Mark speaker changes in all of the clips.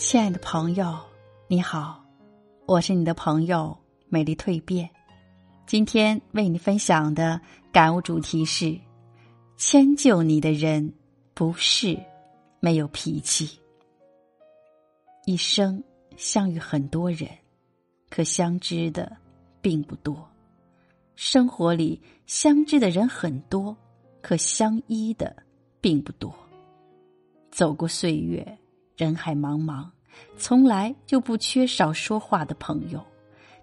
Speaker 1: 亲爱的朋友，你好，我是你的朋友美丽蜕变。今天为你分享的感悟主题是：迁就你的人不是没有脾气。一生相遇很多人，可相知的并不多；生活里相知的人很多，可相依的并不多。走过岁月。人海茫茫，从来就不缺少说话的朋友，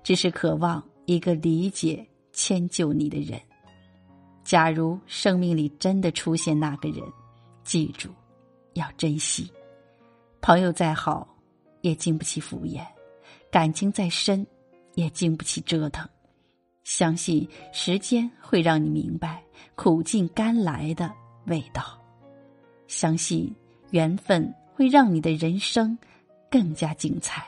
Speaker 1: 只是渴望一个理解、迁就你的人。假如生命里真的出现那个人，记住，要珍惜。朋友再好，也经不起敷衍；感情再深，也经不起折腾。相信时间会让你明白苦尽甘来的味道。相信缘分。会让你的人生更加精彩。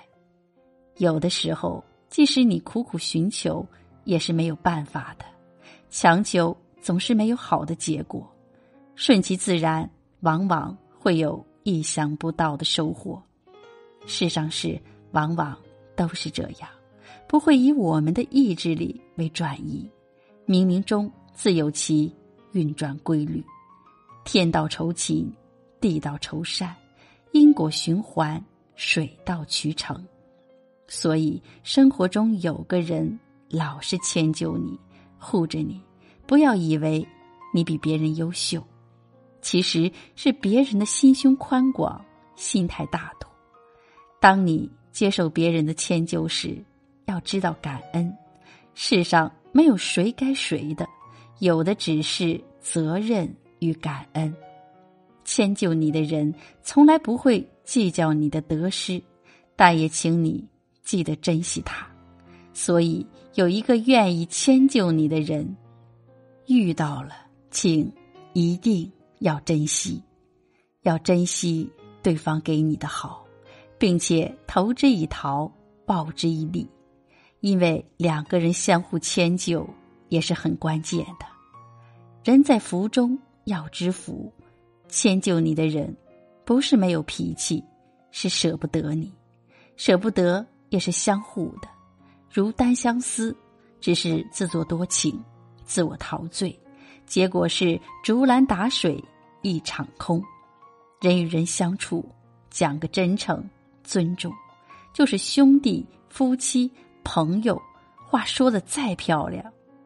Speaker 1: 有的时候，即使你苦苦寻求，也是没有办法的。强求总是没有好的结果，顺其自然，往往会有意想不到的收获。世上事往往都是这样，不会以我们的意志力为转移。冥冥中自有其运转规律，天道酬勤，地道酬善。因果循环，水到渠成，所以生活中有个人老是迁就你，护着你。不要以为你比别人优秀，其实是别人的心胸宽广，心态大度。当你接受别人的迁就时，要知道感恩。世上没有谁该谁的，有的只是责任与感恩。迁就你的人，从来不会计较你的得失，但也请你记得珍惜他。所以，有一个愿意迁就你的人，遇到了，请一定要珍惜，要珍惜对方给你的好，并且投之以桃，报之以李，因为两个人相互迁就也是很关键的。人在福中要知福。迁就你的人，不是没有脾气，是舍不得你，舍不得也是相互的，如单相思，只是自作多情，自我陶醉，结果是竹篮打水一场空。人与人相处，讲个真诚、尊重，就是兄弟、夫妻、朋友，话说的再漂亮，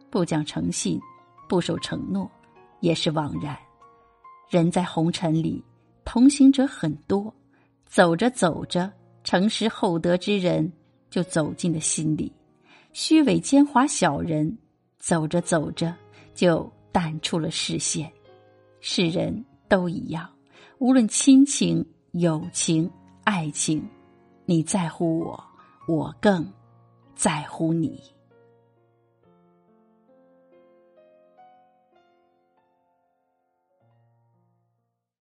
Speaker 1: 不讲诚信，不守承诺，也是枉然。人在红尘里，同行者很多，走着走着，诚实厚德之人就走进了心里；虚伪奸猾小人，走着走着就淡出了视线。世人都一样，无论亲情、友情、爱情，你在乎我，我更在乎你。